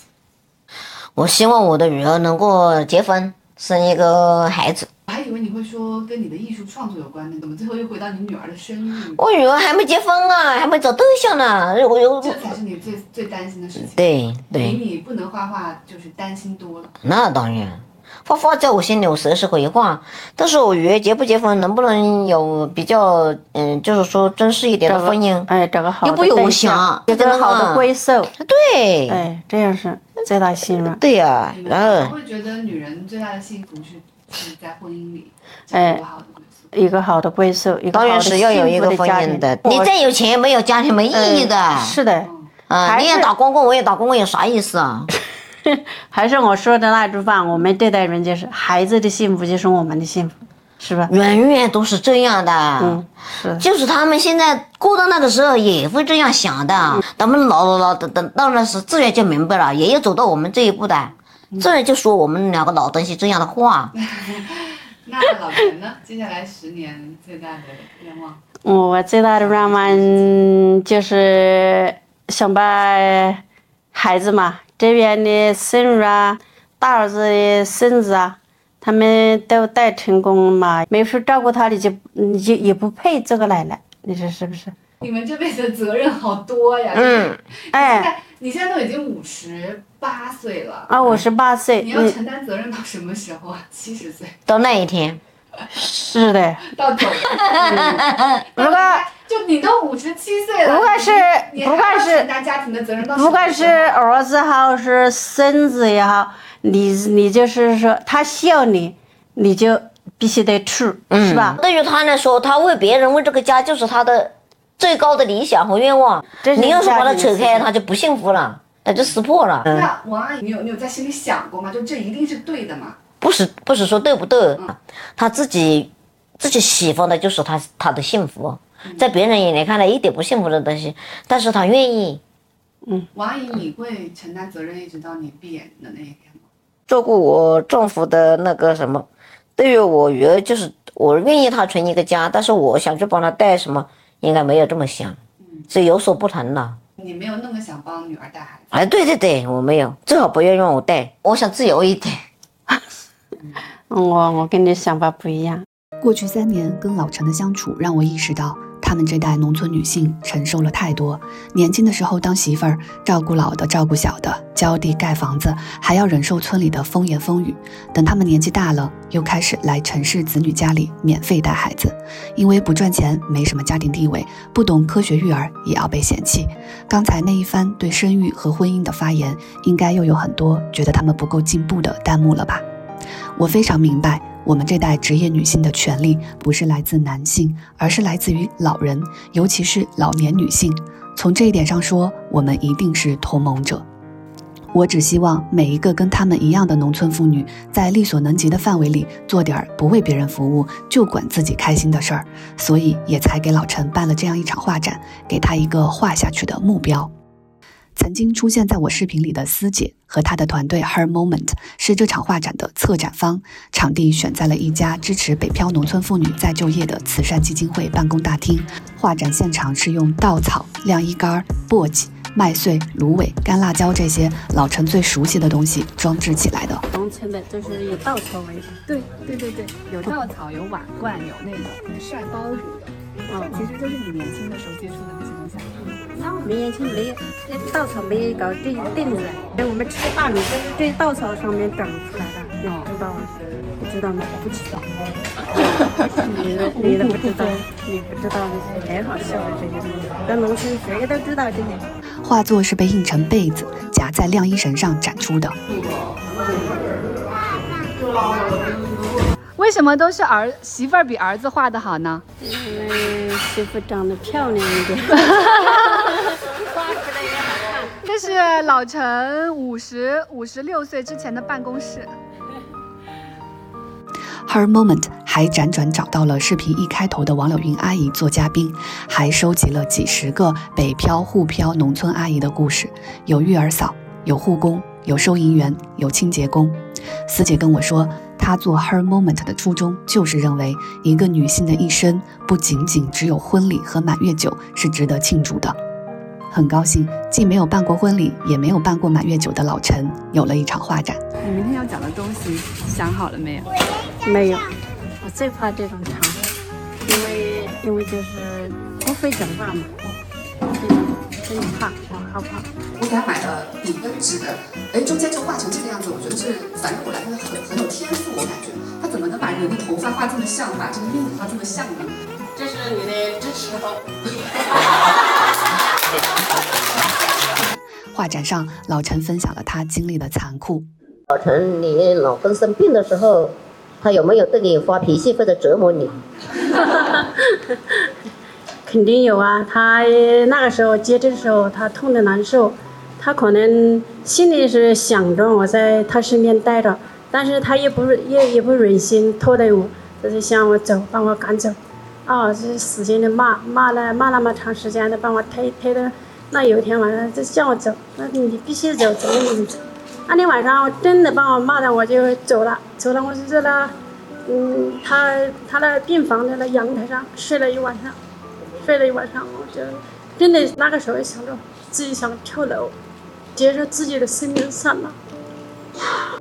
我希望我的女儿能够结婚，生一个孩子。我还以为你会说跟你的艺术创作有关呢，怎么最后又回到你女儿的生育？我女儿还没结婚啊，还没找对象呢。我有这才是你最最担心的事情。对比，你不能画画就是担心多了。那当然，画画在我心里我随时可以画，但是我女儿结不结婚，能不能有比较嗯，就是说正式一点的婚姻？哎，找个好的又不有对想象，就跟他有个好的归宿，对，哎，这样是最大心愿。对呀、你们然后会觉得女人最大的幸福是是在婚姻里找哎一个好的归宿。一个好的归宿，当然是要有一个婚姻的。你再有钱没有家庭没意义的。嗯是的，啊，你也打光棍，我也打光棍，有啥意思啊？还是我说的那句话，我们对待人就是孩子的幸福就是我们的幸福，是吧？远远都是这样的。嗯，是。就是他们现在过到那个时候也会这样想嗯的，等们老老老等等到那时自然就明白了，也要走到我们这一步的，嗯自然就说我们两个老东西这样的话。那老陈呢？接下来十年最大的愿望？我最大的愿望就是想把孩子嘛，这边的孙女啊、大儿子的孙子啊，他们都带成功了嘛，没事照顾他的就你就也不配做个奶奶，你说是不是？你们这辈子的责任好多呀！嗯，哎，你现在都已经五十八岁了，啊，五十八岁，你要承担责任到什么时候啊？七十岁到那一天，是的，到头了。如果就你都五十七岁了，不管是不管是承担家庭的责任到什么不管是儿子好是孙子也好，你你就是说他需要你，你就必须得去，是吧？对于他来说，他为别人为这个家就是他的最高的理想和愿望。你要是把他扯开，他就不幸福了，他就撕破了。嗯，那王阿姨，你有你有在心里想过吗？就这一定是对的吗？不是不是说对不对，他自己自己喜欢的就是他他的幸福，在别人眼里看来一点不幸福的东西，但是他愿意。嗯王阿姨，你会承担责任一直到你闭眼的那一天吗？照顾我丈夫的那个什么，对于我女儿就是我愿意她成一个家，但是我想去帮她带什么，应该没有这么想，是有所不同的。你没有那么想帮女儿带孩子，哎，对对对，我没有，最好不要让我带，我想自由一点。我我跟你想法不一样。过去三年跟老陈的相处，让我意识到，他们这代农村女性承受了太多。年轻的时候当媳妇儿，照顾老的，照顾小的，浇地盖房子，还要忍受村里的风言风语。等他们年纪大了，又开始来城市子女家里免费带孩子，因为不赚钱，没什么家庭地位，不懂科学育儿，也要被嫌弃。刚才那一番对生育和婚姻的发言，应该又有很多觉得他们不够进步的弹幕了吧？我非常明白，我们这代职业女性的权利不是来自男性，而是来自于老人，尤其是老年女性。从这一点上说，我们一定是同盟者。我只希望每一个跟他们一样的农村妇女，在力所能及的范围里做点儿不为别人服务就管自己开心的事儿，所以也才给老陈办了这样一场画展，给他一个画下去的目标。曾经出现在我视频里的思姐和她的团队 Her Moment 是这场画展的策展方，场地选在了一家支持北漂农村妇女再就业的慈善基金会办公大厅。画展现场是用稻草、晾衣杆、簸箕、麦穗、芦苇、干辣椒这些老陈最熟悉的东西装置起来的。农村的就是以稻草为主。对对对对，有稻草，有瓦罐，有那个晒包谷的。嗯，其实就是你年轻的时候接触的那些东西。那我没眼睛没那稻草没有搞定定出来，我们吃大米都是这稻草上面长出来的，你知道吗？不知道吗？不知道。你你都不知道，你不知道那些很好笑的这些东西，在农村谁都知道这些。画作是被印成被子，夹在晾衣绳上展出的。为什么都是儿媳妇儿比儿子画的好呢？因为媳妇长得漂亮一点。画出来也好看这是老陈五十五十六岁之前的办公室。Her Moment 还辗转找到了视频一开头的王柳云阿姨做嘉宾，还收集了几十个北漂沪漂农村阿姨的故事，有育儿嫂，有护工，有收银员，有清洁工。思姐跟我说，她做 Her Moment 的初衷就是认为，一个女性的一生不仅仅只有婚礼和满月酒是值得庆祝的。很高兴，既没有办过婚礼，也没有办过满月酒的老陈，有了一场画展。你明天要讲的东西想好了没有？没有，我最怕这种场合，因为因为就是不会讲话嘛，真怕，我害怕。我给他买了笔跟纸，哎，中间就画成这个样子，我觉得是反正我来，看很很有天赋，我感觉他怎么能把人的头发画这么像，把这个面画这么像呢？这是你的支持后。画展上，老陈分享了他经历的残酷。老陈，你老公生病的时候，他有没有对你发脾气或者折磨你？肯定有啊，他那个时候接诊的时候，他痛的难受，他可能心里是想着我在他身边待着，但是他也不也也不忍心拖累我，他就想我走，把我赶走。啊，就是使劲的骂，骂了骂那么长时间的，把我推推的。那有一天晚上就叫我走，那你必须走，怎么你走？那天晚上真的把我骂的，我就走了，走了，我就在那，嗯，他他那病房的那阳台上睡了一晚上，睡了一晚上，我就真的那个时候想着自己想跳楼，结束自己的生命算了。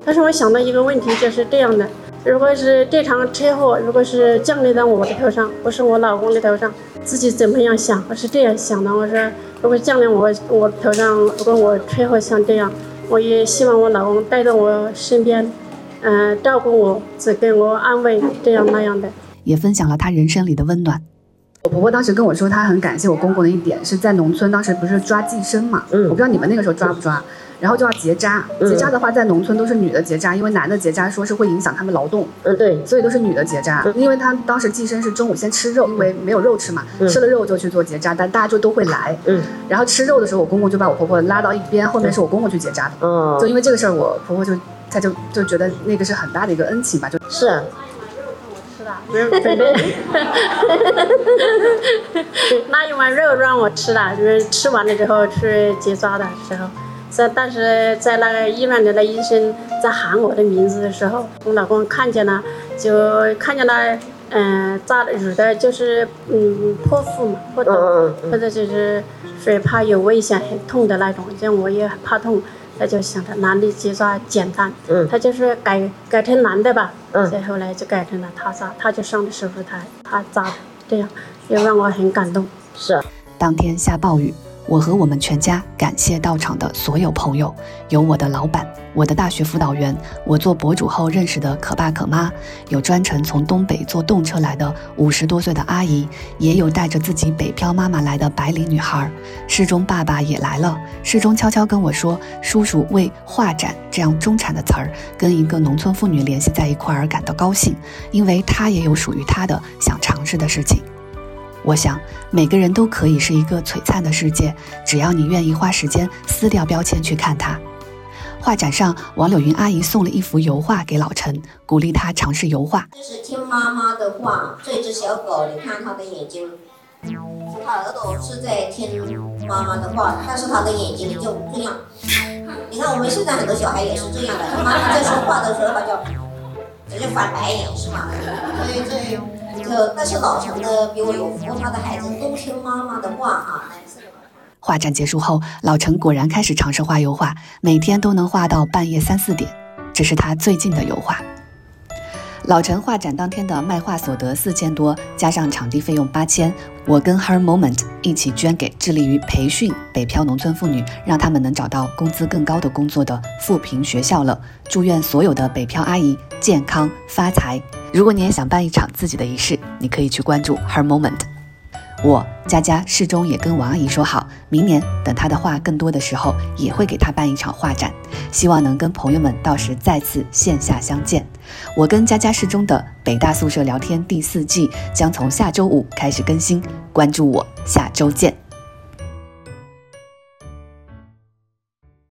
但是我想到一个问题，就是这样的：如果是这场车祸，如果是降临到我的头上，不是我老公的头上，自己怎么样想？我是这样想的，我说。如果降临我我头上，如果我车祸像这样，我也希望我老公带到我身边，嗯，照顾我，只给我安慰，这样那样的。也分享了他人生里的温暖。我婆婆当时跟我说，她很感谢我公公的一点是在农村，当时不是抓寄生嘛，嗯，我不知道你们那个时候抓不抓。然后就要结扎，结扎的话，在农村都是女的结扎，因为男的结扎说是会影响他们劳动。嗯，对，所以都是女的结扎。因为他当时寄生是中午先吃肉，因为没有肉吃嘛，吃了肉就去做结扎，但大家就都会来。嗯，然后吃肉的时候，我公公就把我婆婆拉到一边，后面是我公公去结扎的。嗯，就因为这个事儿，我婆婆就她就就觉得那个是很大的一个恩情吧，就是。那一碗肉让我吃了，就是吃完了之后去结扎的时候。在当时在那个医院的那医生在喊我的名字的时候，我老公看见了，就看见了，嗯，扎的的就是嗯剖腹嘛，或者或者就是说怕有危险很痛的那种，像我也怕痛，他就想着男的结扎简单，他就是改改成男的吧，所以后来就改成了他扎，他就上的手术台，他扎的，这样也让我很感动。是，当天下暴雨。我和我们全家感谢到场的所有朋友，有我的老板，我的大学辅导员，我做博主后认识的可爸可妈，有专程从东北坐动车来的五十多岁的阿姨，也有带着自己北漂妈妈来的白领女孩。诗中爸爸也来了，诗中悄悄跟我说，叔叔为画展这样中产的词儿跟一个农村妇女联系在一块儿感到高兴，因为他也有属于他的想尝试的事情。我想，每个人都可以是一个璀璨的世界，只要你愿意花时间撕掉标签去看它。画展上，王柳云阿姨送了一幅油画给老陈，鼓励他尝试油画。这是听妈妈的话，这只小狗，你看它的眼睛，它耳朵是在听妈妈的话，但是它的眼睛就这样。你看我们现在很多小孩也是这样的，妈妈在说话的时候，他就直接翻白眼，是吗？所以这。但是老陈的比我有福，他的孩子都听妈妈的话哈。画展结束后，老陈果然开始尝试画油画，每天都能画到半夜三四点，这是他最近的油画。老陈画展当天的卖画所得四千多，加上场地费用八千，我跟 Her Moment 一起捐给致力于培训北漂农村妇女，让他们能找到工资更高的工作的富平学校了。祝愿所有的北漂阿姨健康发财。如果你也想办一场自己的仪式，你可以去关注 Her Moment。我佳佳适中也跟王阿姨说好，明年等她的画更多的时候，也会给她办一场画展，希望能跟朋友们到时再次线下相见。我跟佳佳适中的北大宿舍聊天第四季将从下周五开始更新，关注我，下周见。